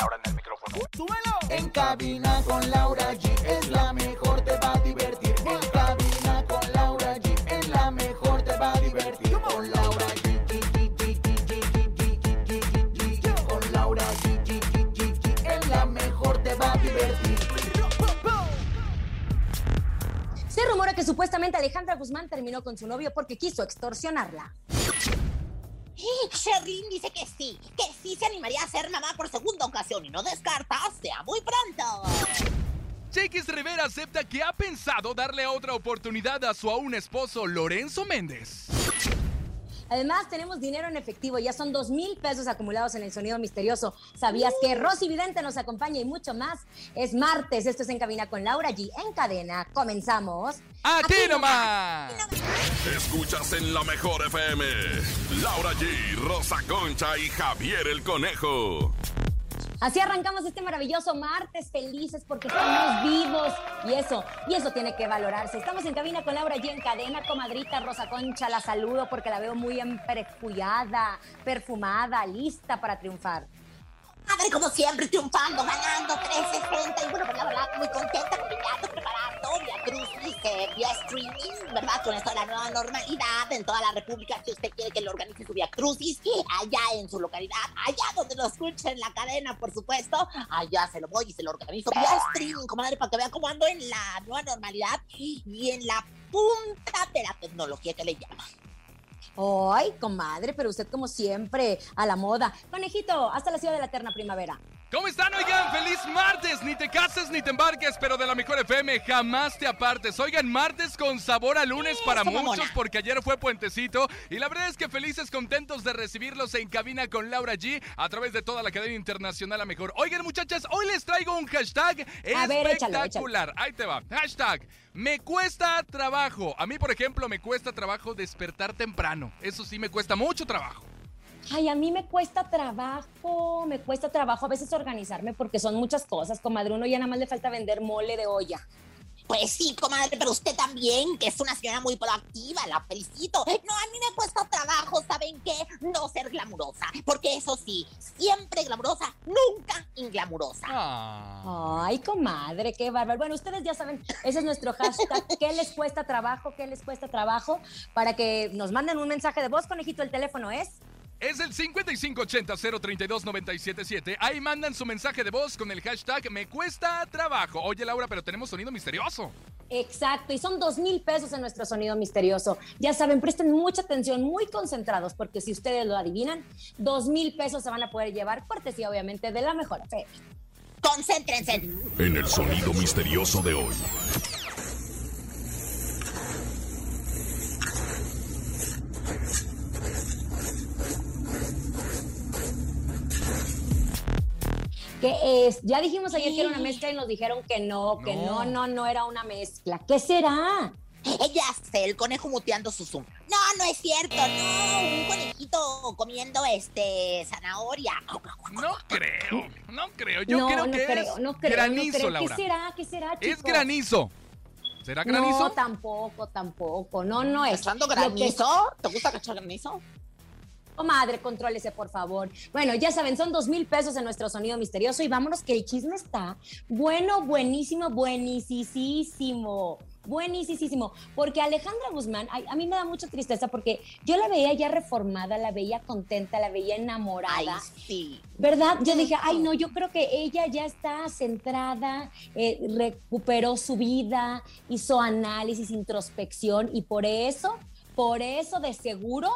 Ahora en el micrófono. ¡Súbelo! En cabina con Laura G es la mejor, te va a divertir. En cabina con Laura G es la mejor, te va a divertir. Con Laura G. Con Laura G. Es la mejor, te va a divertir. Se rumora que supuestamente Alejandra Guzmán terminó con su novio porque quiso extorsionarla. Sherlyn dice que sí, que sí se animaría a ser mamá por segunda ocasión y no descarta sea muy pronto. Chiquis Rivera acepta que ha pensado darle otra oportunidad a su aún esposo Lorenzo Méndez. Además, tenemos dinero en efectivo. Ya son dos mil pesos acumulados en el sonido misterioso. ¿Sabías que Rosy Vidente nos acompaña y mucho más? Es martes. Esto es En Cabina con Laura G. En cadena. Comenzamos. ¡A ti nomás! Escuchas en la mejor FM. Laura G, Rosa Concha y Javier el Conejo. Así arrancamos este maravilloso martes felices porque estamos vivos y eso, y eso tiene que valorarse. Estamos en cabina con Laura G en cadena, comadrita Rosa Concha, la saludo porque la veo muy emperfullada, perfumada, lista para triunfar. Madre, como siempre, triunfando, ganando 360. Y bueno, pues verdad, muy contenta, combinando, preparando vía Cruz eh, vía streaming, ¿verdad? Con esto de la nueva normalidad en toda la República. Si usted quiere que lo organice su vía Crucis, allá en su localidad, allá donde lo escuche en la cadena, por supuesto, allá se lo voy y se lo organizo vía streaming, comadre, para que vea cómo ando en la nueva normalidad y en la punta de la tecnología que le llaman. Ay, comadre, pero usted como siempre, a la moda. Conejito, hasta la ciudad de la eterna primavera. ¿Cómo están? Oigan, feliz martes. Ni te cases ni te embarques, pero de la mejor FM jamás te apartes. Oigan, martes con sabor a lunes para muchos mamona. porque ayer fue puentecito. Y la verdad es que felices, contentos de recibirlos en cabina con Laura G a través de toda la cadena internacional a mejor. Oigan, muchachas, hoy les traigo un hashtag A ver, échalo, espectacular. Ahí te va. Hashtag. Me cuesta trabajo. A mí, por ejemplo, me cuesta trabajo despertar temprano. Eso sí me cuesta mucho trabajo. Ay, a mí me cuesta trabajo, me cuesta trabajo a veces organizarme porque son muchas cosas, comadre. Uno ya nada más le falta vender mole de olla. Pues sí, comadre, pero usted también, que es una señora muy proactiva, la felicito. No, a mí me cuesta trabajo, ¿saben qué? No ser glamurosa, porque eso sí, siempre glamurosa, nunca inglamurosa. Ah. Ay, comadre, qué bárbaro. Bueno, ustedes ya saben, ese es nuestro hashtag. ¿Qué les cuesta trabajo? ¿Qué les cuesta trabajo? Para que nos manden un mensaje de voz, conejito. El teléfono es. Es el 5580-032-977. Ahí mandan su mensaje de voz con el hashtag Me cuesta trabajo. Oye, Laura, pero tenemos sonido misterioso. Exacto, y son dos mil pesos en nuestro sonido misterioso. Ya saben, presten mucha atención, muy concentrados, porque si ustedes lo adivinan, dos mil pesos se van a poder llevar, cortesía obviamente de la mejor fe. Concéntrense. En el sonido misterioso de hoy. ¿Qué es? Ya dijimos ayer que era una mezcla y nos dijeron que no, que no, no, no era una mezcla. ¿Qué será? Ella sé, el conejo muteando su Zoom. No, no es cierto, no. Un conejito comiendo este zanahoria. No creo, no creo. Yo no, creo no que creo, es no creo, granizo, no creo. Laura. ¿Qué será? ¿Qué será, chicos? Es granizo. ¿Será granizo? No, tampoco, tampoco. No, no es. ¿Cachando Lo que- granizo? ¿Te gusta cachar granizo? Comadre, contrólese, por favor. Bueno, ya saben, son dos mil pesos en nuestro sonido misterioso y vámonos que el chisme está bueno, buenísimo, buenísimo. Buenísimo, porque Alejandra Guzmán, ay, a mí me da mucha tristeza porque yo la veía ya reformada, la veía contenta, la veía Ay, enamorada. sí. ¿Verdad? Yo dije, ay, no, yo creo que ella ya está centrada, eh, recuperó su vida, hizo análisis, introspección y por eso, por eso de seguro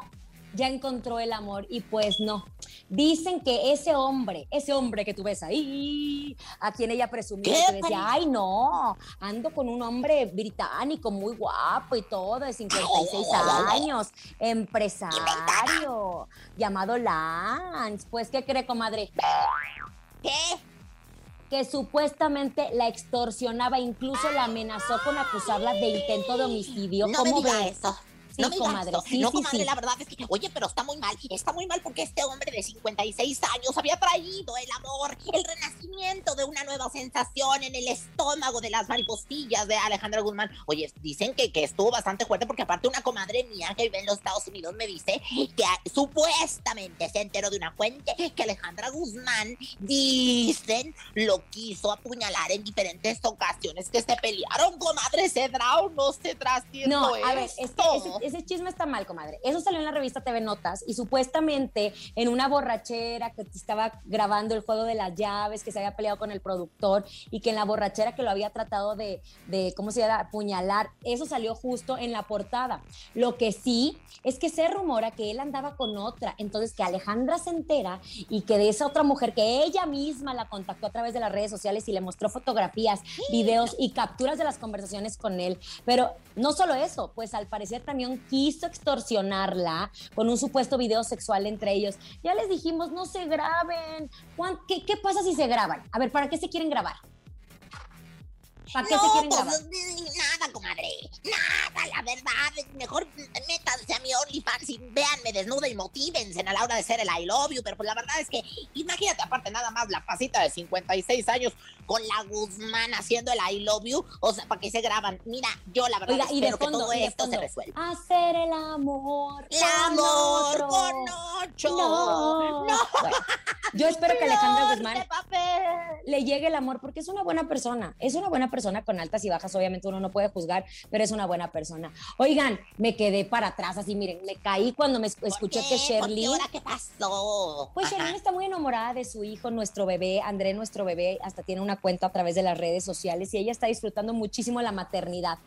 ya encontró el amor y pues no. Dicen que ese hombre, ese hombre que tú ves ahí, a quien ella presumía, ¿Qué, que decía, ay, no, ando con un hombre británico muy guapo y todo, de 56 años, empresario, llamado Lance. Pues, ¿qué cree, comadre? ¿Qué? que supuestamente la extorsionaba, incluso la amenazó con acusarla de intento de homicidio. No me ¿Cómo diga ves? eso. Sí, no me comadre, sí, no, sí, comadre, la verdad es que, oye, pero está muy mal. Está muy mal porque este hombre de 56 años había traído el amor, el renacimiento de una nueva sensación en el estómago de las mariposillas de Alejandra Guzmán. Oye, dicen que, que estuvo bastante fuerte porque aparte una comadre mía que vive en los Estados Unidos me dice que ah, supuestamente se enteró de una fuente que Alejandra Guzmán, dicen, lo quiso apuñalar en diferentes ocasiones que se pelearon, comadre, ¿cedrá o no haciendo No, a ver, es que? Ese, chisme está mal, comadre. Eso salió en la revista TV Notas y supuestamente en una borrachera que estaba grabando el juego de las llaves, que se había peleado con el productor y que en la borrachera que lo había tratado de, de ¿cómo se llama?, apuñalar. Eso salió justo en la portada. Lo que sí es que se rumora que él andaba con otra. Entonces que Alejandra se entera y que de esa otra mujer que ella misma la contactó a través de las redes sociales y le mostró fotografías, videos y capturas de las conversaciones con él. Pero no solo eso, pues al parecer también quiso extorsionarla con un supuesto video sexual entre ellos. Ya les dijimos, no se graben. ¿Cuán- ¿Qué, qué pasa si se graban? A ver, ¿para qué se quieren grabar? ¿Para qué se No, quieren pues grabar? nada, comadre. Nada, la verdad. Mejor métanse a mi OnlyFans y véanme desnuda y motívense a la hora de ser el I love you. Pero pues la verdad es que, imagínate, aparte nada más la pasita de 56 años con la Guzmán haciendo el I love you. O sea, ¿para qué se graban? Mira, yo la verdad Oiga, y de espero que fondo, todo y de esto se fondo, resuelva. Hacer el amor. El amor otro. con ocho. No. No. Bueno, yo espero que Alejandra Guzmán le llegue el amor porque es una buena persona. Es una buena persona con altas y bajas, obviamente uno no puede juzgar, pero es una buena persona. Oigan, me quedé para atrás, así miren, me caí cuando me ¿Por escuché qué? que ¿Por qué? Sherly. ¿Ahora qué pasó? Pues. Sherlyn está muy enamorada de su hijo, nuestro bebé, André, nuestro bebé, hasta tiene una cuenta a través de las redes sociales y ella está disfrutando muchísimo la maternidad.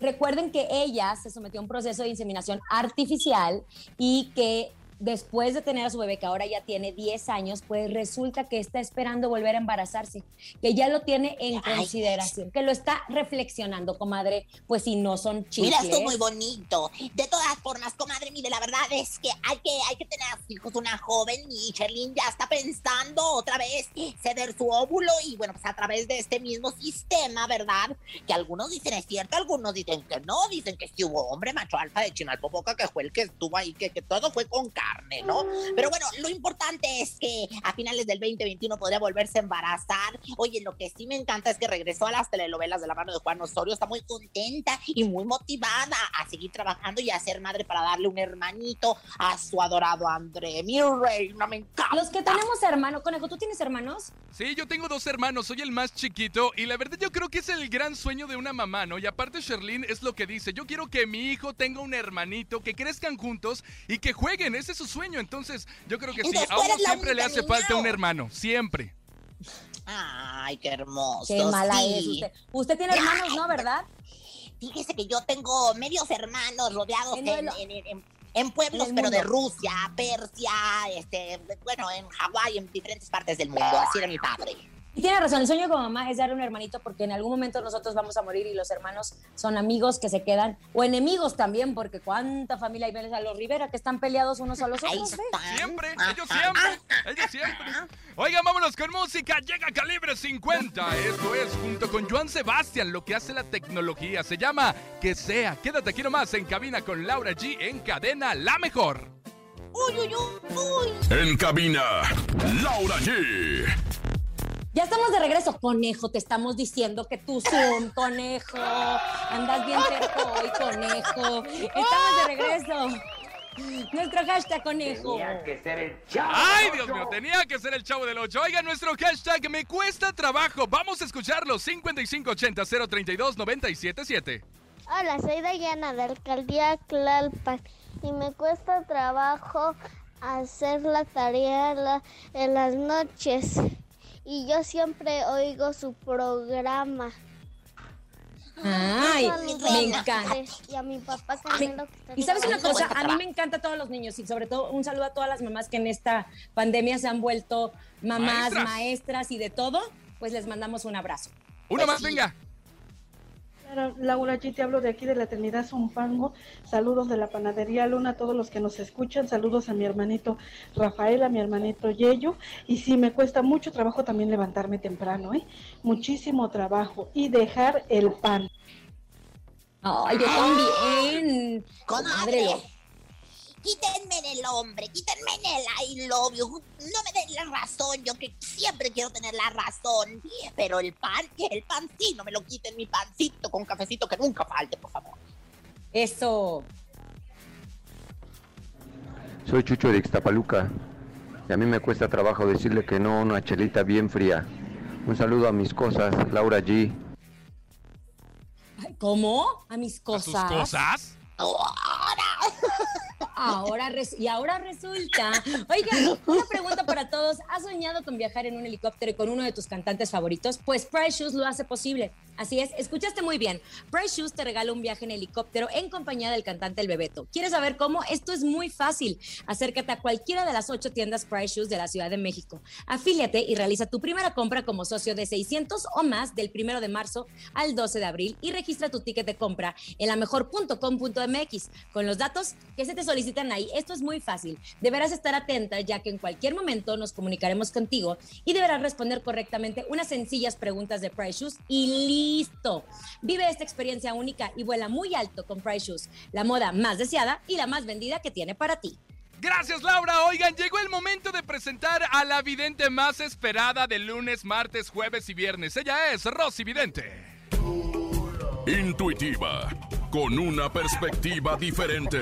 Recuerden que ella se sometió a un proceso de inseminación artificial y que después de tener a su bebé, que ahora ya tiene 10 años, pues resulta que está esperando volver a embarazarse, que ya lo tiene en Ay. consideración, que lo está reflexionando, comadre, pues si no son Mira, chicles. esto muy bonito. De todas formas, comadre, mire, la verdad es que hay que, hay que tener a sus hijos una joven y Sherlyn ya está pensando otra vez ceder su óvulo y bueno, pues a través de este mismo sistema, ¿verdad? Que algunos dicen es cierto, algunos dicen que no, dicen que sí hubo hombre macho alfa de Chinalpopoca que fue el que estuvo ahí, que, que todo fue con carne, ¿no? Pero bueno, lo importante es que a finales del 2021 podría volverse a embarazar. Oye, lo que sí me encanta es que regresó a las telenovelas de la mano de Juan Osorio, está muy contenta y muy motivada a seguir trabajando y a ser madre para darle un hermanito a su adorado André. Mi reina, me encanta. Los que tenemos hermano, conejo, ¿tú tienes hermanos? Sí, yo tengo dos hermanos, soy el más chiquito y la verdad yo creo que es el gran sueño de una mamá, ¿no? Y aparte Sherlyn es lo que dice, yo quiero que mi hijo tenga un hermanito, que crezcan juntos y que jueguen, ese es su sueño, entonces yo creo que sí, a uno siempre le hace niña, falta un hermano, siempre. Ay, qué hermoso. Qué mala sí. es usted. Usted tiene hermanos, ¿no? ¿Verdad? Fíjese que yo tengo medios hermanos rodeados En en, en- en- pueblos, pero de. Rusia, Persia, este, bueno, en Hawái, en diferentes partes del mundo. Así era mi padre. Y tiene razón, el sueño como mamá es darle un hermanito porque en algún momento nosotros vamos a morir y los hermanos son amigos que se quedan, o enemigos también, porque cuánta familia hay ves a los Rivera que están peleados unos a los otros. ¿eh? Siempre, ellos Ajá. siempre, ellos siempre. Oigan, vámonos con música, llega Calibre 50. Esto es junto con Joan Sebastián, lo que hace la tecnología. Se llama Que sea. Quédate aquí nomás en cabina con Laura G en cadena La Mejor. Uy, uy, uy, uy. En cabina, Laura G. Ya estamos de regreso, conejo, te estamos diciendo que tú Zoom, conejo, andas bien cerca hoy, conejo. Estamos de regreso. Nuestro hashtag, conejo. ¡Ay, Dios mío! Tenía que ser el chavo del 8. Oiga, nuestro hashtag me cuesta trabajo. Vamos a escucharlo. 5580-032-977. Hola, soy Dayana de Alcaldía Tlalpan y me cuesta trabajo hacer la tarea en las noches y yo siempre oigo su programa. Ay, me encanta. Y a mi papá Camilo que está Y sabes una cosa, a mí me encanta a todos los niños y sobre todo un saludo a todas las mamás que en esta pandemia se han vuelto mamás, Maestras. maestras, y de todo, pues les mandamos un abrazo. Uno Pues más, sí. venga. Laura G, te hablo de aquí de la Trinidad Zumpango. Saludos de la panadería Luna a todos los que nos escuchan. Saludos a mi hermanito Rafael, a mi hermanito Yello. Y sí, me cuesta mucho trabajo también levantarme temprano, ¿eh? Muchísimo trabajo. Y dejar el pan. Ay, yo también. Comadre, quítenme del hombre, quítenme el I love you. No me den la razón, yo que siempre quiero tener la razón. Pero el pan, que el pan sí, no me lo quiten mi pancito con cafecito que nunca falte, por favor. Eso. Soy Chucho de Ixtapaluca y a mí me cuesta trabajo decirle que no a una chelita bien fría. Un saludo a mis cosas, Laura G. ¿Cómo? A mis ¿A sus cosas. cosas? Ahora y ahora resulta. Oiga, una pregunta para todos. ¿Has soñado con viajar en un helicóptero y con uno de tus cantantes favoritos? Pues Price Shoes lo hace posible. Así es, escuchaste muy bien. Price Shoes te regala un viaje en helicóptero en compañía del cantante El Bebeto. ¿Quieres saber cómo? Esto es muy fácil. Acércate a cualquiera de las ocho tiendas Price Shoes de la Ciudad de México. Afíliate y realiza tu primera compra como socio de 600 o más del 1 de marzo al 12 de abril y registra tu ticket de compra en la mejor.com.mx con los datos que se te solicitan ahí. Esto es muy fácil. Deberás estar atenta ya que en cualquier momento nos comunicaremos contigo y deberás responder correctamente unas sencillas preguntas de Price Shoes y listo. Vive esta experiencia única y vuela muy alto con Price Shoes, la moda más deseada y la más vendida que tiene para ti. Gracias, Laura. Oigan, llegó el momento de presentar a la vidente más esperada de lunes, martes, jueves y viernes. Ella es Rosy Vidente. Intuitiva, con una perspectiva diferente.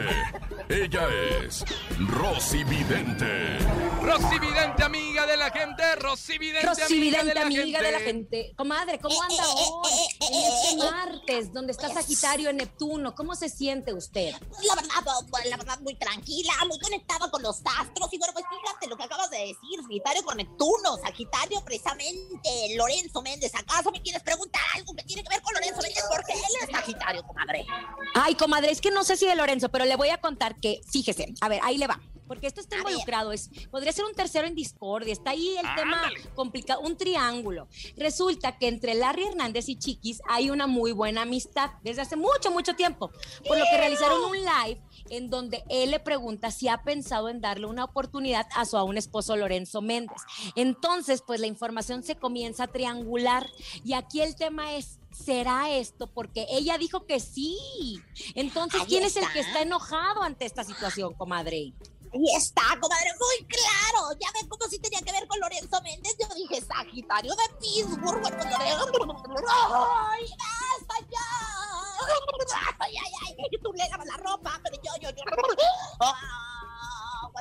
Ella es Rosy Vidente. Rosy Vidente, amiga de la gente. Rosy Vidente, Rosy amiga, Vidente, de, la amiga gente. de la gente. Comadre, ¿cómo anda hoy? En este martes, donde está Sagitario en Neptuno, ¿cómo se siente usted? La verdad, pues, la verdad, muy tranquila, muy conectada con los astros. Y bueno, pues fíjate lo que acabas de decir, Sagitario con Neptuno, Sagitario precisamente, Lorenzo Méndez. ¿Acaso me quieres preguntar algo que tiene que ver con Lorenzo Méndez? Porque él es Sagitario, comadre. Ay, comadre, es que no sé si de Lorenzo, pero le voy a contar que, fíjese, a ver, ahí le va. Porque esto está involucrado, es, podría ser un tercero en discordia, está ahí el tema complicado, un triángulo. Resulta que entre Larry Hernández y Chiquis hay una muy buena amistad desde hace mucho, mucho tiempo. Por lo que realizaron un live en donde él le pregunta si ha pensado en darle una oportunidad a su aún esposo Lorenzo Méndez. Entonces, pues la información se comienza a triangular y aquí el tema es, ¿será esto? Porque ella dijo que sí. Entonces, ¿quién es el que está enojado ante esta situación, comadre? Ahí está, comadre, muy claro. Ya ven cómo sí tenía que ver con Lorenzo Méndez. Yo dije Sagitario de Pittsburgh. Bueno. ¡Ay, basta ya! ¡Ay, ay, ay! Tú le lavas la ropa, pero yo, yo, yo. ¡Ah!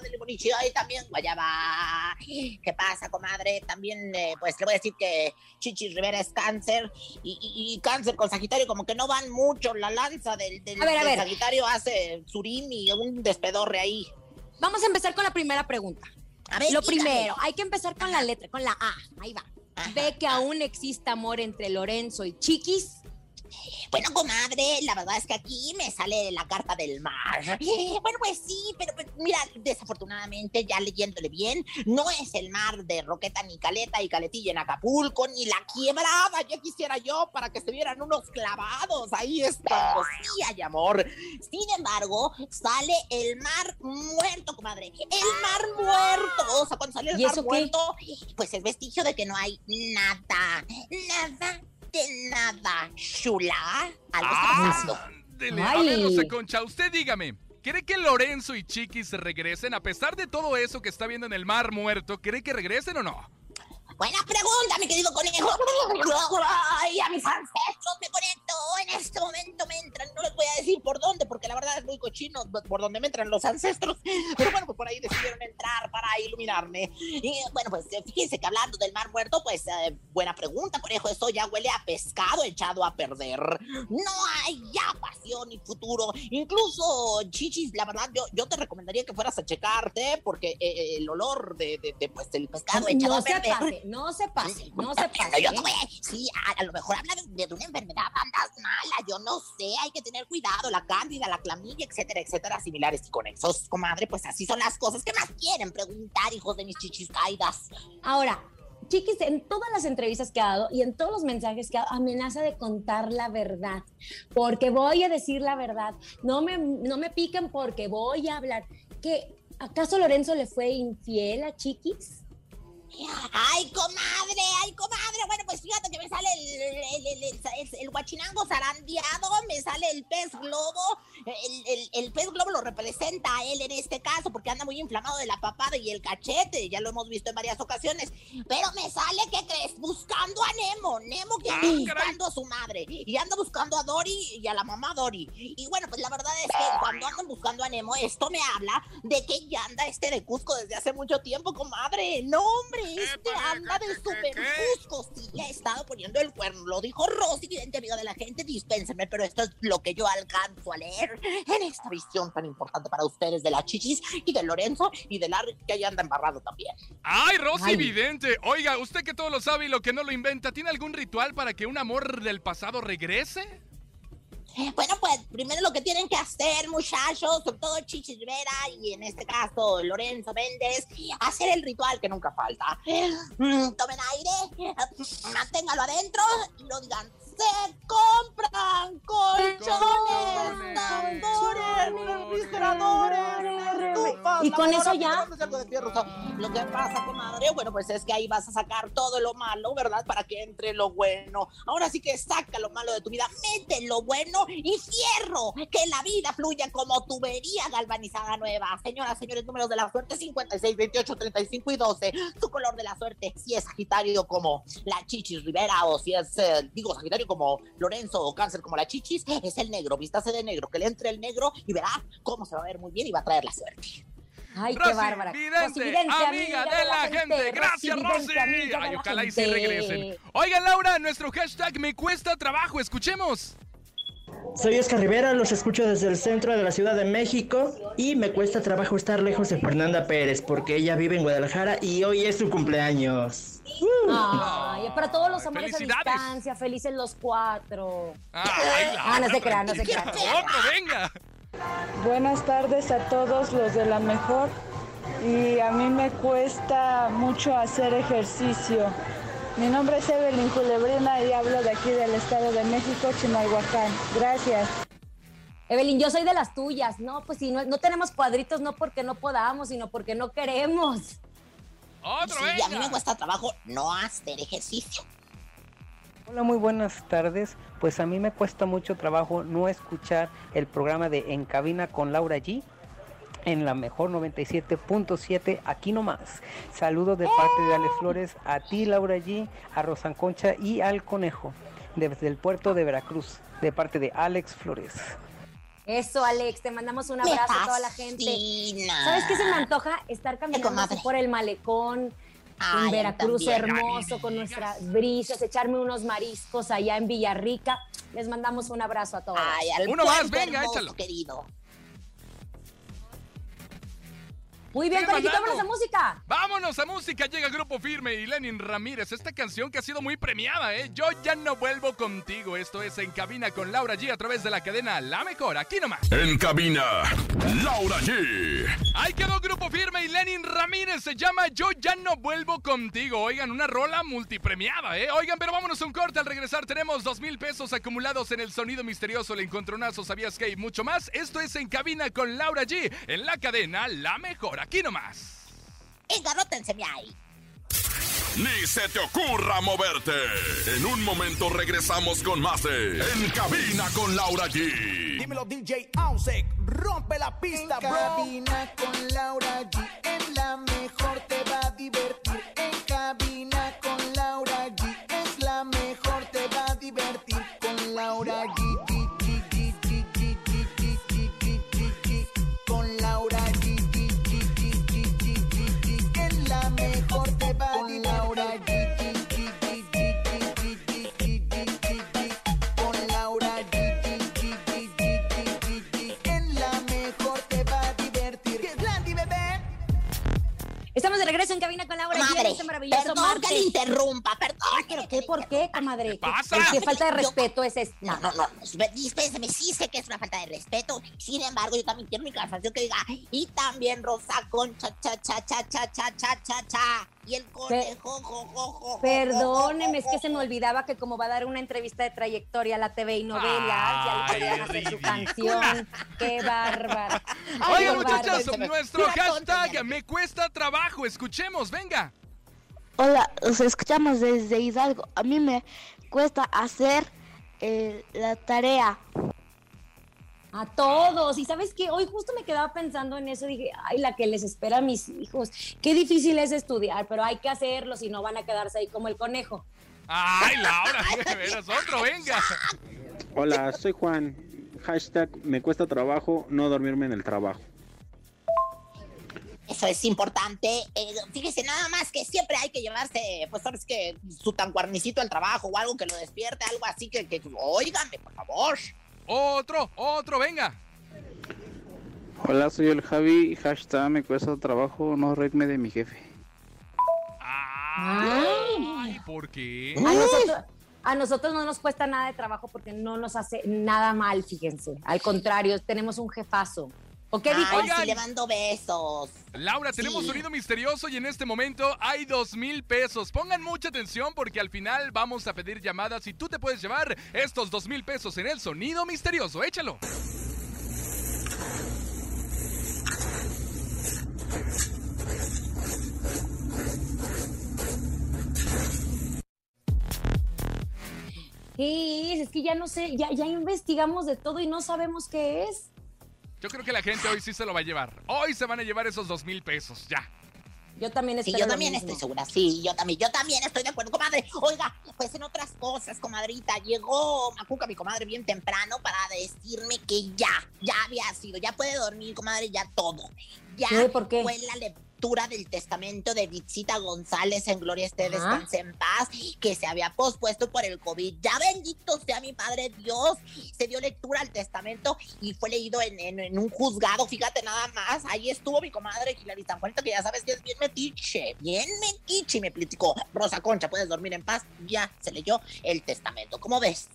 Limón y también guayaba. ¿Qué pasa, comadre? También, eh, pues le voy a decir que Chichi Rivera es cáncer y, y- y cáncer con Sagitario como que no van mucho. La lanza del, del, A ver, a del ver. Sagitario hace surimi, un despedorre ahí. Vamos a empezar con la primera pregunta. A ver, Lo primero, hay que empezar con la letra, con la A. Ahí va. Ajá. Ve que aún existe amor entre Lorenzo y Chiquis. Bueno, comadre, la verdad es que aquí me sale la carta del mar. Bueno, pues sí, pero pues, mira, desafortunadamente, ya leyéndole bien, no es el mar de Roqueta ni Caleta y Caletilla en Acapulco, ni la quebrada. Ya quisiera yo para que se vieran unos clavados. Ahí es cuando sí hay amor. Sin embargo, sale el mar muerto, comadre. El mar muerto. O sea, cuando sale el ¿Y mar qué? muerto, pues es vestigio de que no hay nada. Nada de nada, chula. Algo está pasando. Ándele. A ver, Rosa Concha, usted dígame. ¿Cree que Lorenzo y Chiquis regresen a pesar de todo eso que está viendo en el mar muerto? ¿Cree que regresen o no? Buena pregunta, mi querido conejo. Ay, a mis ancestros me conecto. En este momento me entran. No les voy a decir por dónde, porque la verdad es muy cochino por dónde me entran los ancestros. Pero bueno, pues por ahí decidieron entrar para iluminarme. Y bueno, pues eh, fíjense que hablando del mar muerto, pues eh, buena pregunta, conejo. Esto ya huele a pescado echado a perder. No hay ya pasión ni futuro. Incluso, chichis, la verdad, yo, yo te recomendaría que fueras a checarte, porque eh, el olor de, de, de, pues, del pescado echado No a perder. No se pase, no se pase. yo te voy a- sí, a, a lo mejor habla de, de una enfermedad andas mala, yo no sé, hay que tener cuidado, la cándida, la clamidia, etcétera, etcétera, similares y conexos, comadre, pues así son las cosas. ¿Qué más quieren preguntar, hijos de mis chichis caídas? Ahora, Chiquis, en todas las entrevistas que ha dado y en todos los mensajes que ha dado, amenaza de contar la verdad, porque voy a decir la verdad. No me, no me piquen porque voy a hablar. ¿Qué, ¿Acaso Lorenzo le fue infiel a Chiquis? Ay, comadre, ay, comadre. Bueno, pues fíjate que me sale el, el, el, el- el guachinango zarandeado, me sale el pez globo. El, el- el pez globo lo representa a él en este caso porque anda muy inflamado de la papada y el cachete. Ya lo hemos visto en varias ocasiones. Pero me sale, ¿qué crees? Buscando a Nemo. Nemo que anda Ah, buscando a su madre. Y anda buscando a Dory y a la mamá Dory. Y bueno, pues la verdad es que cuando andan buscando a Nemo, esto me habla de que ya anda este de Cusco desde hace mucho tiempo, comadre. No, hombre, este anda de super Cusco. Sí, le ha estado poniendo el cuerno. Lo dijo Rosy, vidente amiga de la gente. Dispénsenme, pero esto es lo que yo alcanzo a leer en esta visión tan importante para ustedes de la Chichis y de Lorenzo y de Larry, que ahí anda embarrado también. Ay, Rosy Ay. Vidente. Oiga, usted que todo lo sabe y lo que no lo inventa, ¿tiene algún ritual para que un amor del pasado regrese? Bueno, pues primero lo que tienen que hacer, muchachos, sobre todo Chichis Rivera y en este caso Lorenzo Méndez, hacer el ritual que nunca falta. Mm, Tomen aire, manténgalo adentro y lo digan. Se compran colchones, tambores, refrigeradores, estufas, Y con eso ya. Lo que pasa, comadre, bueno, pues es que ahí vas a sacar todo lo malo, ¿verdad? Para que entre lo bueno. Ahora sí que saca lo malo de tu vida, mete lo bueno y fierro. Que la vida fluya como tubería galvanizada nueva. Señoras, señores, números de la suerte 56, 28, 35 y 12. Su color de la suerte, si es Sagitario como la Chichis Rivera o si es, eh, digo, Sagitario como Lorenzo o Cáncer como la Chichis, es el negro. Vístase de negro, que le entre el negro y verá cómo se va a ver muy bien y va a traer la suerte. Ay, Rosy qué bárbara. Vidente, Rosy Vidente, amiga de la gente. Gracias, Vidente, Rosy. de Ay, ojalá y sí regresen. Oigan, Laura, nuestro hashtag me cuesta trabajo. Escuchemos. Soy Oscar Rivera, los escucho desde el centro de la Ciudad de México y me cuesta trabajo estar lejos de Fernanda Pérez porque ella vive en Guadalajara y hoy es su cumpleaños. Ay, para todos los amores a distancia, felices los cuatro. Ay, Ah, no se crean, no se crean. Otro, venga. Buenas tardes a todos los de la mejor y a mí me cuesta mucho hacer ejercicio. Mi nombre es Evelyn Culebrina y hablo de aquí del Estado de México, Chimalhuacán. Gracias. Evelyn, yo soy de las tuyas. No, pues si no, no tenemos cuadritos, no porque no podamos, sino porque no queremos. Otro, Sí, a mí me cuesta trabajo no hacer ejercicio. Hola, muy buenas tardes. Pues a mí me cuesta mucho trabajo no escuchar el programa de En Cabina con Laura G en la mejor 97.7 aquí nomás. Saludos de parte de Alex Flores a ti Laura G, a Rosan Concha y al Conejo desde el puerto de Veracruz de parte de Alex Flores. Eso, Alex, te mandamos un abrazo a toda la gente. ¿Sabes qué se me antoja? Estar caminando por el malecón Ay, en Veracruz, también. hermoso, con nuestras brisas, echarme unos mariscos allá en Villarrica. Les mandamos un abrazo a todos. Ay, al Uno más, venga, hermoso, échalo. querido. Muy bien, conejito, vámonos a música. Vámonos a música, llega Grupo Firme y Lenin Ramírez. Esta canción que ha sido muy premiada, ¿eh? Yo ya no vuelvo contigo. Esto es En Cabina con Laura G a través de la cadena La Mejor. Aquí nomás. En cabina, Laura G. Ahí quedó Grupo Firme y Lenin Ramírez. Se llama Yo ya no vuelvo contigo. Oigan, una rola multipremiada, ¿eh? Oigan, pero vámonos a un corte. Al regresar tenemos dos mil pesos acumulados en el sonido misterioso, el encontronazo, sabías que y mucho más. Esto es En Cabina con Laura G en la cadena La Mejor. Aquí nomás. Engarrótenseme ahí. Ni se te ocurra moverte. En un momento regresamos con más de En cabina con Laura G. Dímelo DJ Ausek, rompe la pista, bro. cabina con Laura G, en la mejor te va a divertir. Estamos de regreso en cabina con Laura Madre, este maravilloso perdón que le interrumpa, pero ¿Qué? ¿Por qué, comadre? ¿Qué pasa? ¿Qué falta de Yo- respeto es esta? No, no, no, dispénseme, sí sé que es una falta de respeto. Sin embargo, yo también quiero mi canción que diga, y también Rosa Concha, cha, cha, cha, cha, cha, cha, cha, cha. Y el conejo, jo, jo, jo, jo, Perdóneme, es jo, que se me olvidaba que como va a dar una entrevista de trayectoria a la TV y novelas, ya le Ay, podían hacer su canción. ¡Qué bárbara! Oigan, muchachos, bárbaro. nuestro hashtag me cuesta trabajo. Escuchemos, venga. Hola, os escuchamos desde Hidalgo. A mí me cuesta hacer eh, la tarea. A todos. Y sabes qué, hoy justo me quedaba pensando en eso. Dije, ay, la que les espera a mis hijos. Qué difícil es estudiar, pero hay que hacerlo, si no van a quedarse ahí como el conejo. Ay, Laura, de veras, otro, venga. Hola, soy Juan. Hashtag me cuesta trabajo no dormirme en el trabajo. Eso es importante. Eh, fíjese, nada más que siempre hay que llevarse, pues sabes que su tan guarnicito al trabajo o algo que lo despierte, algo así que, que óigame, por favor. Otro, otro, venga. Hola, soy el Javi. Hashtag me cuesta trabajo no reírme de mi jefe. Ay, ¿por qué? A nosotros, a nosotros no nos cuesta nada de trabajo porque no nos hace nada mal, fíjense. Al contrario, tenemos un jefazo. ¿O qué dijo? Oigan. sí, le mando besos. Laura, tenemos Sí. sonido misterioso y en este momento hay dos mil pesos. Pongan mucha atención porque al final vamos a pedir llamadas y tú te puedes llevar estos dos mil pesos en el sonido misterioso. Échalo. ¿Qué es? Es que ya no sé, ya, ya investigamos de todo y no sabemos qué es. Yo creo que la gente hoy sí se lo va a llevar. Hoy se van a llevar esos dos mil pesos, ya. Yo también Sí, espero yo también estoy segura, sí, yo también, yo también estoy de acuerdo, comadre. Oiga, pues en otras cosas, comadrita, llegó Macuca, mi comadre, bien temprano para decirme que ya, ya había sido, ya puede dormir, comadre, ya todo. Ya. ¿Por qué? fue la lectura del testamento de Vitzita González en Gloria esté, descanse en paz, que se había pospuesto por el COVID. Ya bendito sea mi Padre Dios, se dio lectura al testamento y fue leído en, en- en un juzgado, fíjate nada más. Ahí estuvo mi comadre Hilary San Juanito, que ya sabes que es bien metiche, bien metiche, y me platicó, Rosa Concha, puedes dormir en paz. Ya se leyó el testamento. ¿Cómo ves?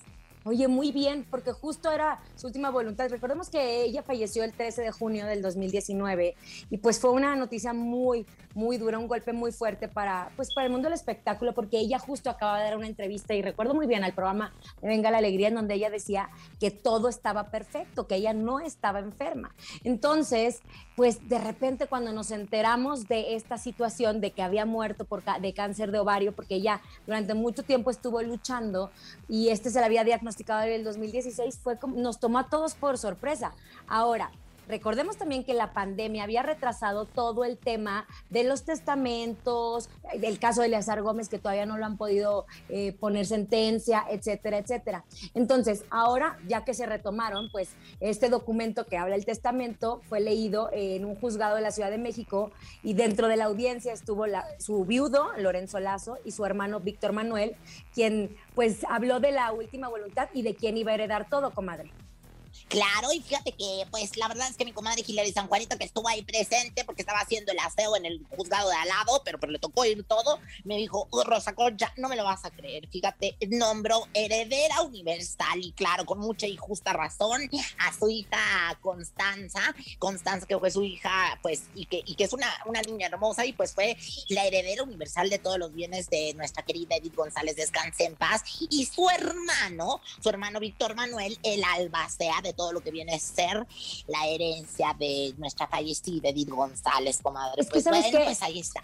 Oye, muy bien, porque justo era su última voluntad. Recordemos que ella falleció el 13 de junio del 2019 y pues fue una noticia muy, muy dura, un golpe muy fuerte para, pues, para el mundo del espectáculo, porque ella justo acaba de dar una entrevista y recuerdo muy bien al programa Venga la Alegría, en donde ella decía que todo estaba perfecto, que ella no estaba enferma. Entonces, pues de repente cuando nos enteramos de esta situación, de que había muerto por de cáncer de ovario, porque ella durante mucho tiempo estuvo luchando y este se le había diagnosticado en el 2016, fue como, nos tomó a todos por sorpresa. Ahora, Recordemos también que la pandemia había retrasado todo el tema de los testamentos, del caso de Eleazar Gómez, que todavía no lo han podido eh, poner sentencia, etcétera, etcétera. Entonces, ahora, ya que se retomaron, pues este documento que habla el testamento fue leído en un juzgado de la Ciudad de México y dentro de la audiencia estuvo la- su viudo, Lorenzo Lazo, y su hermano Víctor Manuel, quien pues habló de la última voluntad y de quién iba a heredar todo, comadre. Claro, y fíjate que, pues, la verdad es que mi comadre Hilary San Juanito, que estuvo ahí presente porque estaba haciendo el aseo en el juzgado de al lado, pero, pero le tocó ir todo, me dijo, "Oh, Rosa Concha, no me lo vas a creer, fíjate, nombró heredera universal y claro, con mucha y justa razón, a su hija Constanza, Constanza que fue su hija, pues, y que, y que es una, una niña hermosa y pues fue la heredera universal de todos los bienes de nuestra querida Edith González, descanse en paz, y su hermano, su hermano Víctor Manuel, el albacea de todo lo que viene a ser la herencia de nuestra fallecida Edith González, comadre. Es que, pues ¿sabes bueno, qué? pues ahí está.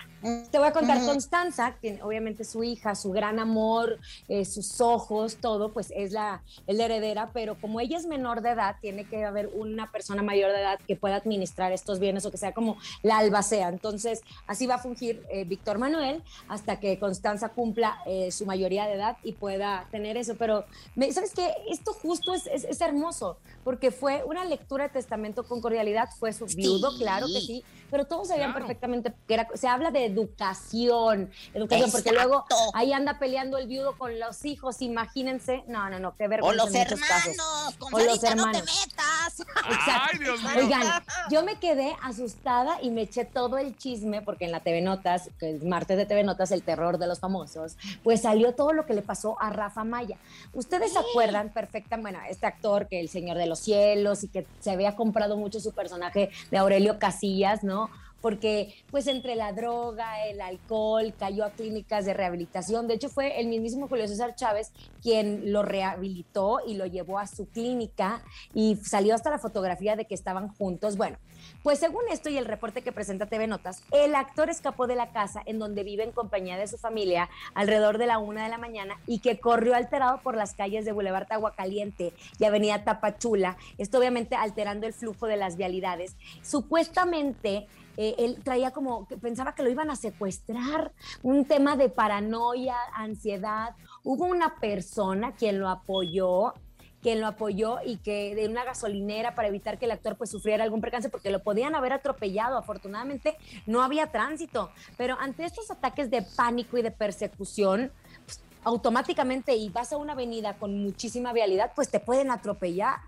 Te voy a contar. Constanza, que obviamente su hija, su gran amor, eh, sus ojos, todo, pues es la, es la heredera, pero como ella es menor de edad, tiene que haber una persona mayor de edad que pueda administrar estos bienes o que sea como la albacea. Entonces, así va a fungir eh, Víctor Manuel hasta que Constanza cumpla eh, su mayoría de edad y pueda tener eso. Pero, ¿sabes qué? Esto justo es, es- es hermoso, porque fue una lectura de testamento con cordialidad, fue su viudo, Sí. claro que sí, pero todos sabían Claro. perfectamente que era, se habla de educación, educación, porque luego ahí anda peleando el viudo con los hijos, imagínense, no, no, no, qué O vergüenza los en muchos casos. hermanos, con O los Sarita no te hermanos. metas. Exacto. Ay, Dios mío. Oigan, yo me quedé asustada y me eché todo el chisme porque en la TV Notas, que es martes de TV Notas, el terror de los famosos, pues salió todo lo que le pasó a Rafa Maya. Ustedes se acuerdan perfectamente, bueno, este actor que el Señor de los Cielos y que se había comprado mucho su personaje de Aurelio Casillas, ¿no? porque pues entre la droga, el alcohol, cayó a clínicas de rehabilitación. De hecho, fue el mismísimo Julio César Chávez quien lo rehabilitó y lo llevó a su clínica y salió hasta la fotografía de que estaban juntos. Bueno, pues según esto y el reporte que presenta TV Notas, el actor escapó de la casa en donde vive en compañía de su familia alrededor de la una de la mañana y que corrió alterado por las calles de Boulevard Aguacaliente y Avenida Tapachula. Esto obviamente alterando el flujo de las vialidades. Supuestamente eh, él traía como, pensaba que lo iban a secuestrar, un tema de paranoia, ansiedad. Hubo una persona quien lo apoyó quien lo apoyó y que de una gasolinera para evitar que el actor pues sufriera algún percance porque lo podían haber atropellado. Afortunadamente no había tránsito, pero ante estos ataques de pánico y de persecución, pues, automáticamente y vas a una avenida con muchísima vialidad, pues te pueden atropellar.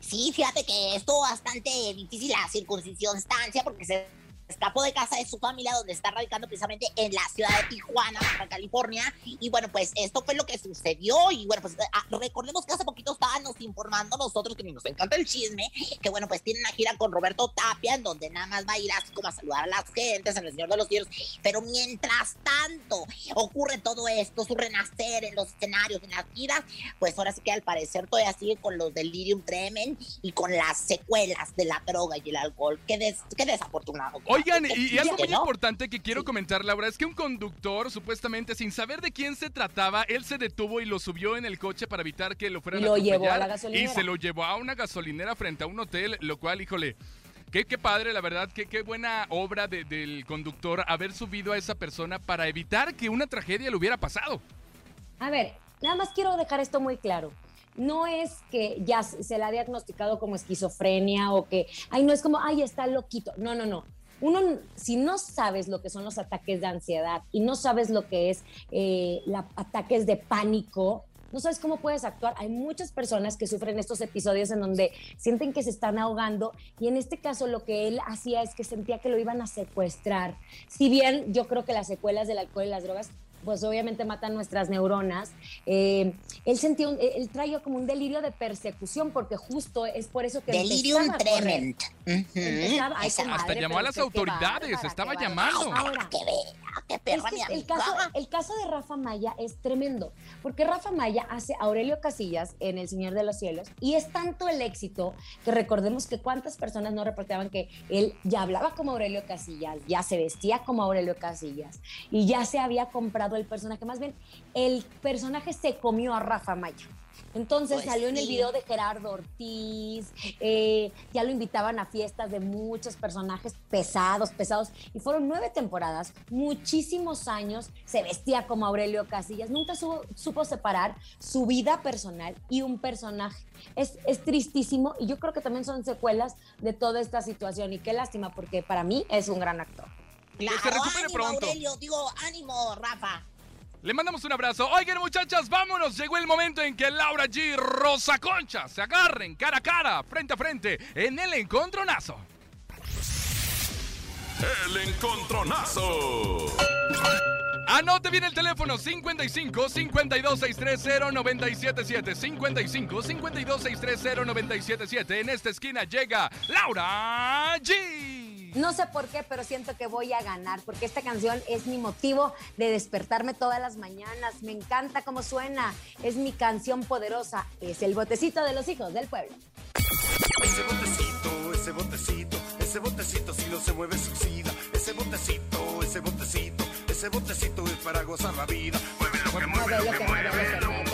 Sí, fíjate que estuvo bastante difícil la circunstancia porque se escapó de casa de su familia donde está radicando precisamente en la ciudad de Tijuana, California. Y bueno, pues esto fue lo que sucedió. Y bueno, pues ah, recordemos que hace poquito estábamos informando nosotros que nos encanta el chisme, que bueno, pues tiene una gira con Roberto Tapia en donde nada más va a ir así como a saludar a las gentes en el Señor de los Cielos. Pero mientras tanto ocurre todo esto, su renacer en los escenarios, en las giras, pues ahora sí que al parecer todavía sigue con los delirium tremen y con las secuelas de la droga y el alcohol. Qué, des- qué desafortunado. Oigan, y, y algo muy no. importante que quiero comentar, Laura, es que un conductor, supuestamente, sin saber de quién se trataba, él se detuvo y lo subió en el coche para evitar que lo fueran Y a lo llevó a la gasolinera. Y se lo llevó a una gasolinera frente a un hotel, lo cual, híjole, qué, qué padre, la verdad, qué, qué buena obra de- del conductor haber subido a esa persona para evitar que una tragedia le hubiera pasado. A ver, nada más quiero dejar esto muy claro. No es que ya se la ha diagnosticado como esquizofrenia o que, ay, no es como, ay, está loquito. No, no, no. Uno, si no sabes lo que son los ataques de ansiedad y no sabes lo que es eh, ataques de pánico, no sabes cómo puedes actuar. Hay muchas personas que sufren estos episodios en donde sienten que se están ahogando y en este caso lo que él hacía es que sentía que lo iban a secuestrar. Si bien yo creo que las secuelas del alcohol y las drogas pues obviamente matan nuestras neuronas. Eh, él sentía, un- él traía como un delirio de persecución porque justo es por eso que Delirium. Empezaba- ay, comadre, Hasta llamó a las autoridades, estaba qué llamando. Ahora, Que vea, qué es perra que mi el, caso, el caso de Rafa Maya es tremendo, porque Rafa Maya hace a Aurelio Casillas en El Señor de los Cielos y es tanto el éxito que recordemos que cuántas personas no reportaban que él ya hablaba como Aurelio Casillas, ya se vestía como Aurelio Casillas y ya se había comprado el personaje. Más bien, el personaje se comió a Rafa Maya. Entonces Pues salió en el video de Gerardo Ortiz, eh, ya lo invitaban a fiestas de muchos personajes pesados, pesados, y fueron nueve temporadas, muchísimos años, se vestía como Aurelio Casillas, nunca su- supo separar su vida personal y un personaje. Es, es tristísimo y yo creo que también son secuelas de toda esta situación y qué lástima porque para mí es un gran actor. Claro, Que se recupere ánimo, pronto. Aurelio, digo, ánimo, Rafa. Le mandamos un abrazo. Oigan, muchachas, vámonos. Llegó el momento en que Laura G Rosa Concha se agarren cara a cara, frente a frente, en el encontronazo. El encontronazo. Anote bien el teléfono 55 52 630 977 55 52 630 977. En esta esquina llega Laura G. No sé por qué, pero siento que voy a ganar, porque esta canción es mi motivo de despertarme todas las mañanas. Me encanta cómo suena. Es mi canción poderosa. Es el botecito de los hijos del pueblo. Ese botecito, ese botecito, ese botecito si no se mueve suicida. Ese botecito, ese botecito, ese botecito es para gozar la vida. Muévelo que mueve, Muévelo, que muévelo, que. Mueve Mueve,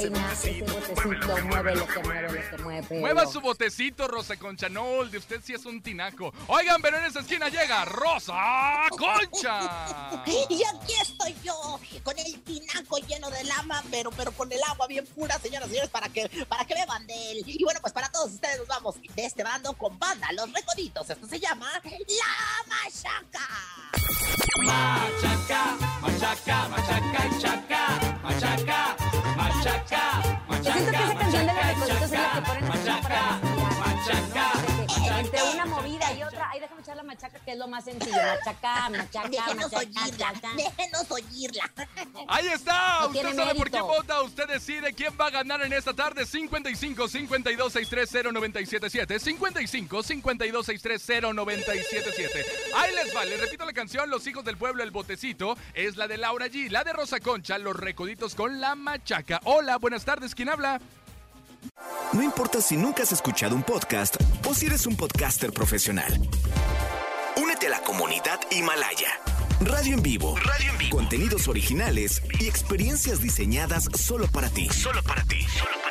reina, ese botecito, botecito, muévelo, que muévelo, que muévelo. Mueva su botecito, Rosa Concha. No, el de usted sí es un tinaco. Oigan, pero en esa esquina llega Rosa Concha. Y aquí estoy yo, con el tinaco lleno de lama, pero, pero con el agua bien pura, señoras y señores, para que, para que beban de él. Y bueno, pues para todos ustedes nos vamos de este bando con banda, Los Recoditos. Esto se llama La Machaca. Machaca, machaca, machaca y chaca, machaca, machaca, Yo siento que esa canción de los recoditos es la que ponen machaca, para machaca, Entre una movida y otra, ay, déjame echar la machaca, que es lo más sencillo. Machaca, machaca, Déjenos machaca, oírla, machaca. déjenos oírla. Ahí está. No Usted sabe por quién vota. Usted decide quién va a ganar en esta tarde. 55 52 630 977. 55 52 630 977. Ahí les va. Les repito la canción Los hijos del pueblo, el botecito. Es la de Laura G. La de Rosa Concha, Los recoditos con la machaca. Hola, buenas tardes. ¿Quién habla? No importa si nunca has escuchado un podcast o si eres un podcaster profesional. Únete a la comunidad Himalaya. Radio en vivo. Radio en vivo. Contenidos originales y experiencias diseñadas solo para ti. Solo para ti.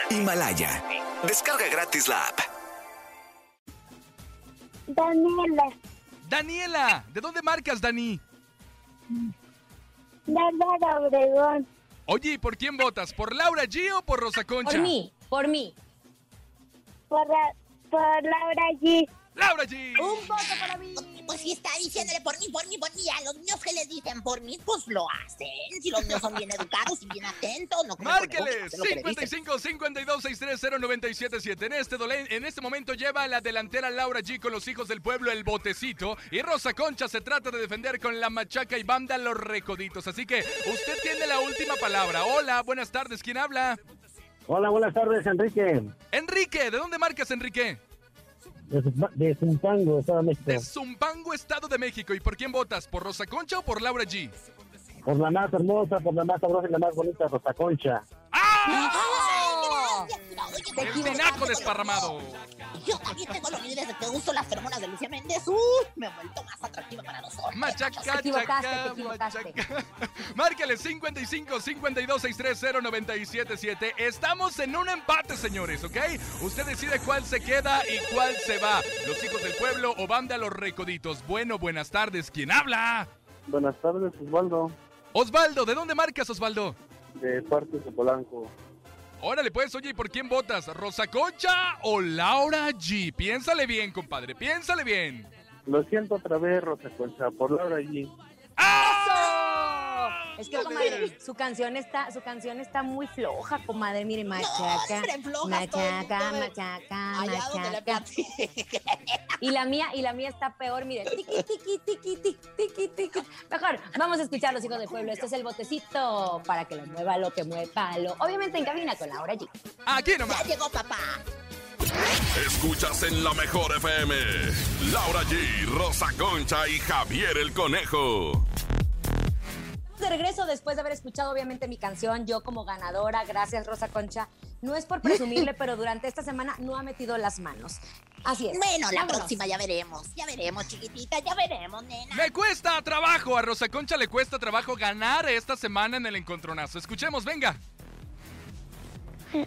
Himalaya. Descarga gratis la app. Daniela, Daniela. ¿De dónde marcas, Dani? Bárbara Obregón, Oye, ¿y por quién votas? ¿Por Laura G o por Rosa Concha? Por mí, por mí. por, la- por Laura G. ¡Laura G! Un voto para mí. Pues si está diciéndole por mí, por mí, por mí, a los niños que les dicen por mí, pues lo hacen. Si los niños son bien educados y bien atentos, no Márqueles hacen lo que le dicen. 55 52 630 977. En este, dole- en este momento lleva la delantera Laura G con los hijos del pueblo el botecito. Y Rosa Concha se trata de defender con la machaca y banda los recoditos. Así que usted tiene la última palabra. Hola, buenas tardes. ¿Quién habla? Hola, buenas tardes, Enrique. Enrique, ¿de dónde marcas, Enrique? De, Zumpa- de Zumpango, Estado de México. De Zumpango, Estado de México. ¿Y por quién votas? ¿Por Rosa Concha o por Laura G? Por la más hermosa, por la más sabrosa y la más bonita, Rosa Concha. El tinaco desparramado. Yo también tengo lo mismo desde que uso las feromonas de Lucía Méndez. Uy, me he vuelto más atractiva para los hombres. Machaca, Te equivocaste, te equivocaste. Márcale 55 52 630 977. Estamos en un empate, señores, ¿ok? Usted decide cuál se queda y cuál se va. Los hijos del pueblo o banda los recoditos. Bueno, buenas tardes. ¿Quién habla? Buenas tardes, Osvaldo, Osvaldo, ¿de dónde marcas, Osvaldo? de Parques de Polanco. Órale, pues, oye, ¿y por quién votas? ¿Rosa Concha o Laura G? Piénsale bien, compadre, piénsale bien. Lo siento otra vez, Rosa Concha, por Laura allí. Es que, comadre, su canción está, su canción está muy floja, comadre. Mire, machaca, floja, machaca, mundo. machaca, Allá machaca. Y la mía, y la mía está peor, mire. Tiqui, tiqui, tiqui, tiqui, tiqui, tiqui. Mejor, vamos a escuchar los hijos del pueblo. Este es el botecito para que lo mueva lo que mueva lo. Obviamente en cabina con Laura G. Aquí nomás. Ya llegó papá. Escuchas en la mejor FM. Laura G, Rosa Concha y Javier el Conejo. De regreso después de haber escuchado obviamente mi canción, yo como ganadora, gracias Rosa Concha. No es por presumirle, pero durante esta semana no ha metido las manos. Así es. Bueno, la Vámonos. próxima ya veremos. Ya veremos, chiquitita, ya veremos, nena. Me cuesta trabajo, a Rosa Concha le cuesta trabajo ganar esta semana en el encontronazo. Escuchemos, venga.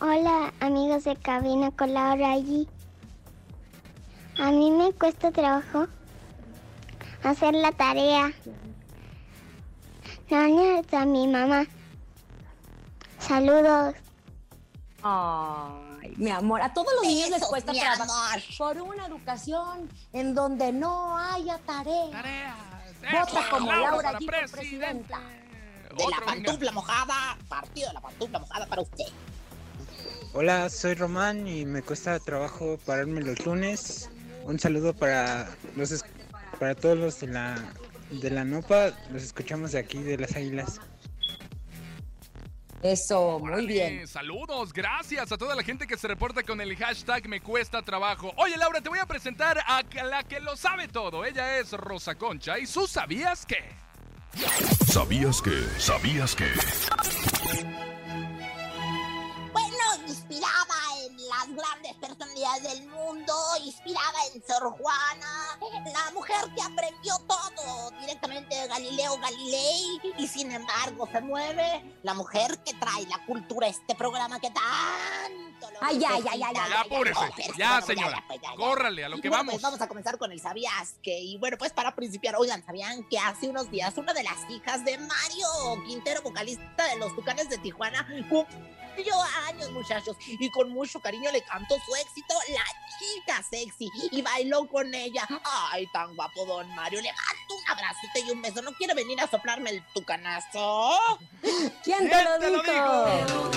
Hola amigos de cabina con Laura allí. A mí me cuesta trabajo hacer la tarea. No, a mi mamá. Saludos. Ay, mi amor, a todos los niños les cuesta amor. Por una educación en donde no haya tarea. Vota Eso, como Laura por presidenta. De la pantufla mojada, partido de la pantufla mojada para usted. Hola, soy Román y me cuesta trabajo pararme los lunes. Un saludo para los para todos los de la de la Nopa, los escuchamos de aquí de las Águilas. Eso, muy Órale, bien. Saludos, gracias a toda la gente que se reporta con el hashtag Me Cuesta Trabajo. Oye, Laura, te voy a presentar a la que lo sabe todo. Ella es Rosa Concha y su ¿sabías qué? ¿Sabías que? ¿Sabías que? Grandes personalidades del mundo, inspirada en Sor Juana, la mujer que aprendió todo directamente de Galileo Galilei y sin embargo se mueve, la mujer que trae la cultura a este programa que tanto Ay, ya, ya, ya, ya. Ya, apúrese. Pero, Ya, bueno, señora. ya, pues, ya, ya. Córrale, a lo Y que bueno, vamos. pues vamos a comenzar con el ¿Sabías que? Y bueno, pues para principiar, oigan, ¿sabían que hace unos días una de las hijas de Mario Quintero, vocalista de los Tucanes de Tijuana, cumplió años, muchachos? Y con mucho cariño le cantó su éxito, La Chica Sexy, y bailó con ella. Ay, tan guapo, don Mario. Le mando un abracito y un beso. ¿No quiere venir a soplarme el tucanazo? ¿Quién te lo te lo dijo?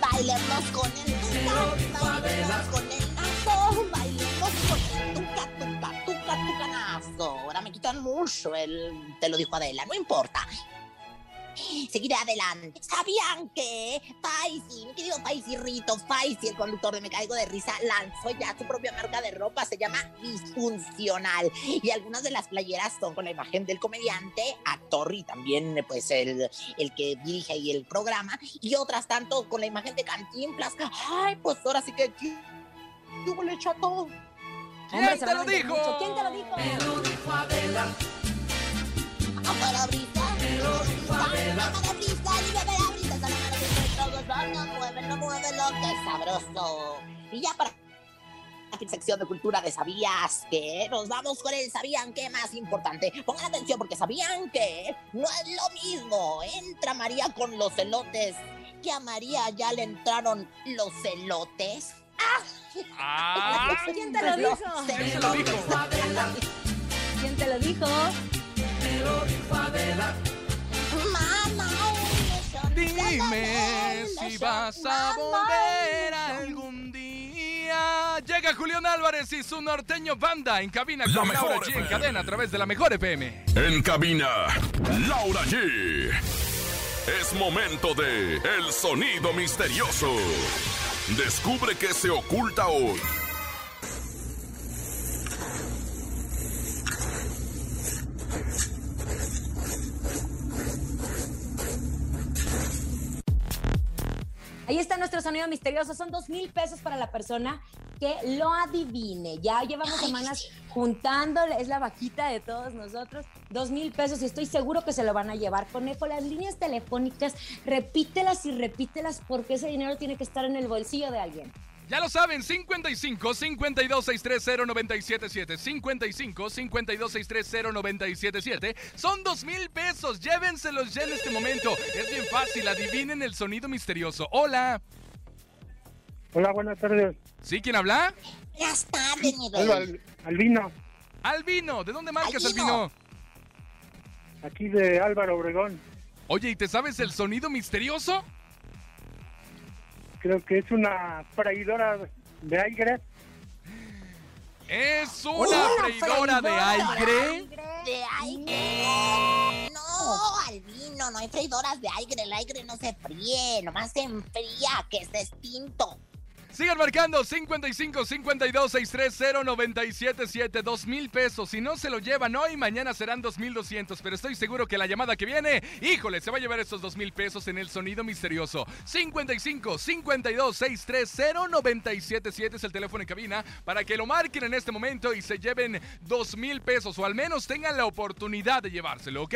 Bailemos con el tuca, bailemos con el nazo, bailemos con el tucanazo. Ahora me quitan mucho el, te lo dijo Adela, no importa. Seguiré adelante. ¿Sabían que Faisy, mi querido Faisy Rito, Faisy, el conductor de Me Caigo de Risa, lanzó ya su propia marca de ropa? Se llama Disfuncional. Y algunas de las playeras son con la imagen del comediante, actor y también pues el, el que dirige ahí el programa. Y otras tanto con la imagen de Cantinflas. Ay, pues ahora sí que... Yo le echo a todo. Hombre, se te lo dijo? mucho. ¿Quién te lo dijo? Líbrame la brisa, dame la brisa, todos no mueve, no mueve lo que es sabroso. Y ya para la sección de cultura de ¿Sabías que? Nos vamos con el ¿Sabían qué más importante? Pongan atención porque ¿sabían que? No es lo mismo. Entra María con los elotes. Que a María ya le entraron los elotes. Ah, ¿Quién te lo dijo? ¿quién se lo dijo? ¿Quién te lo dijo? Dime si vas a volver algún día. Llega Julián Álvarez y su norteño banda en cabina La con mejor Laura G en cadena a través de la mejor FM. En cabina, Laura G. Es momento de El Sonido Misterioso. Descubre qué se oculta hoy. Sonido misterioso. Son dos mil pesos para la persona que lo adivine. Ya llevamos semanas juntándole, es la vaquita de todos nosotros. Dos mil pesos y estoy seguro que se lo van a llevar. Conejo, las líneas telefónicas, repítelas y repítelas porque ese dinero tiene que estar en el bolsillo de alguien. Ya lo saben, 55 52 630 977 55 52 630 977 Son dos mil pesos, llévenselos ya en este momento. Es bien fácil, adivinen el sonido misterioso. Hola. Hola, buenas tardes. ¿Sí? ¿Quién habla? Buenas tardes, mi Hola. Al- Albino, Albino. ¿De dónde marcas, Albino. Albino? aquí de Álvaro Obregón. Oye, ¿y te sabes el sonido misterioso? Creo que es una freidora de aire. Es una Una freidora de aire. De aire. No, Albino, no hay freidoras de aire. El aire no se fríe, nomás se enfría, que es distinto. Sigan marcando 55 52 630 977 dos mil pesos. Si no se lo llevan hoy, mañana serán 2200. Pero estoy seguro que la llamada que viene, híjole, se va a llevar estos dos mil pesos en el sonido misterioso. 55 52 630 977 es el teléfono en cabina para que lo marquen en este momento y se lleven dos mil pesos o al menos tengan la oportunidad de llevárselo, ¿ok?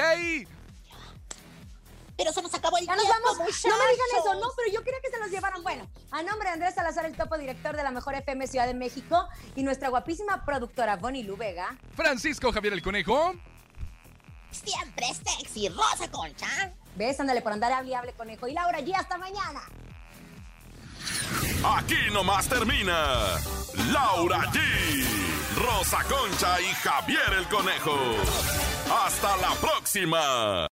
Pero se nos acabó el Ya nos tiempo, vamos. No me digan eso, no, pero yo quería que se los llevaran. Bueno, a nombre de Andrés Salazar, el topo director de la Mejor FM Ciudad de México, y nuestra guapísima productora Bonnie Lu Vega. Francisco Javier el Conejo. Siempre sexy, Rosa Concha. Ves, ándale por andar hable y hable conejo. Y Laura G, hasta mañana. Aquí nomás termina Laura G, Rosa Concha y Javier el Conejo. Hasta la próxima.